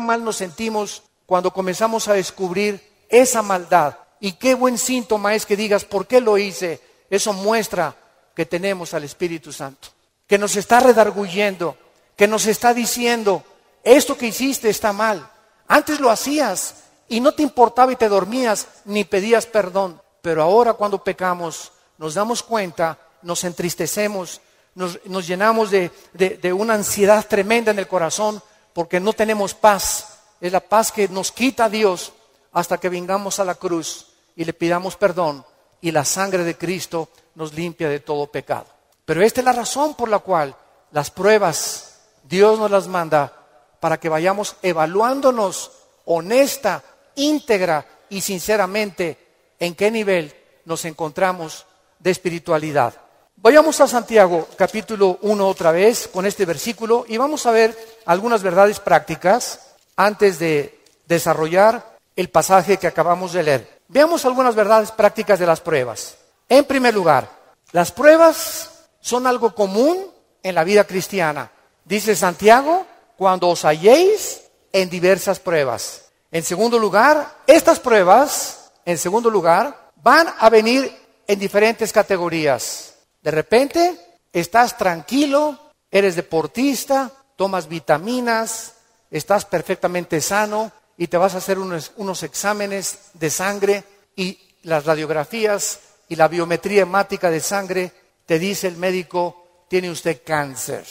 mal nos sentimos cuando comenzamos a descubrir esa maldad. Y qué buen síntoma es que digas, ¿por qué lo hice? Eso muestra que tenemos al Espíritu Santo, que nos está redarguyendo, que nos está diciendo, esto que hiciste está mal. Antes lo hacías y no te importaba y te dormías ni pedías perdón. Pero ahora cuando pecamos nos damos cuenta, nos entristecemos, nos, llenamos de, de una ansiedad tremenda en el corazón porque no tenemos paz. Es la paz que nos quita Dios hasta que vengamos a la cruz y le pidamos perdón y la sangre de Cristo nos limpia de todo pecado. Pero esta es la razón por la cual las pruebas Dios nos las manda para que vayamos evaluándonos honesta, íntegra y sinceramente en qué nivel nos encontramos de espiritualidad. Vayamos a Santiago capítulo 1 otra vez con este versículo y vamos a ver algunas verdades prácticas antes de desarrollar el pasaje que acabamos de leer. Veamos algunas verdades prácticas de las pruebas. En primer lugar, las pruebas son algo común en la vida cristiana. Dice Santiago, cuando os halléis en diversas pruebas. En segundo lugar, estas pruebas, en segundo lugar, van a venir en diferentes categorías. De repente, estás tranquilo, eres deportista, tomas vitaminas, estás perfectamente sano y te vas a hacer unos, exámenes de sangre y las radiografías y la biometría hemática de sangre te dice el médico, tiene usted cáncer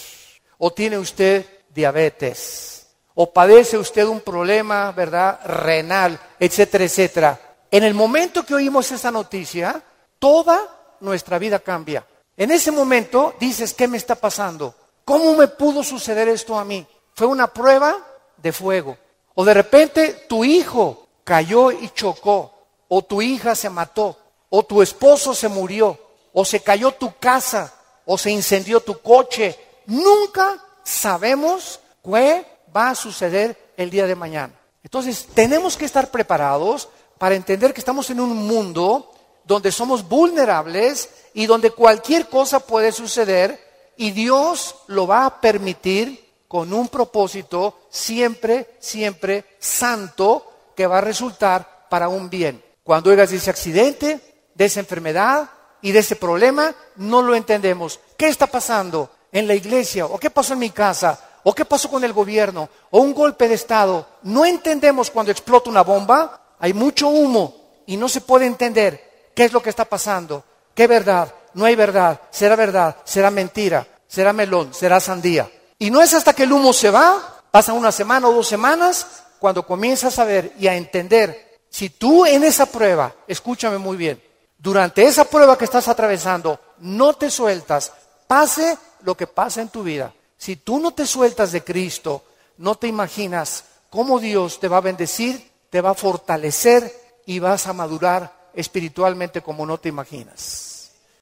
o tiene usted diabetes o padece usted un problema, ¿verdad?, renal, etcétera, etcétera. En el momento que oímos esa noticia, toda nuestra vida cambia. En ese momento dices, ¿qué me está pasando? ¿Cómo me pudo suceder esto a mí? Fue una prueba de fuego. O de repente tu hijo cayó y chocó, o tu hija se mató, o tu esposo se murió, o se cayó tu casa, o se incendió tu coche. Nunca sabemos qué va a suceder el día de mañana. Entonces, tenemos que estar preparados para entender que estamos en un mundo donde somos vulnerables y donde cualquier cosa puede suceder y Dios lo va a permitir con un propósito siempre, siempre santo que va a resultar para un bien. Cuando oigas de ese accidente, de esa enfermedad y de ese problema, no lo entendemos. ¿Qué está pasando en la iglesia? ¿O qué pasó en mi casa? ¿O qué pasó con el gobierno? ¿O un golpe de Estado? No entendemos cuando explota una bomba, hay mucho humo y no se puede entender qué es lo que está pasando. ¿Qué verdad? No hay verdad. ¿Será verdad? ¿Será mentira? ¿Será melón? ¿Será sandía? Y no es hasta que el humo se va, pasa una semana o dos semanas, cuando comienzas a ver y a entender, si tú en esa prueba, escúchame muy bien, durante esa prueba que estás atravesando, no te sueltas, pase lo que pase en tu vida, si tú no te sueltas de Cristo, no te imaginas cómo Dios te va a bendecir, te va a fortalecer y vas a madurar espiritualmente como no te imaginas.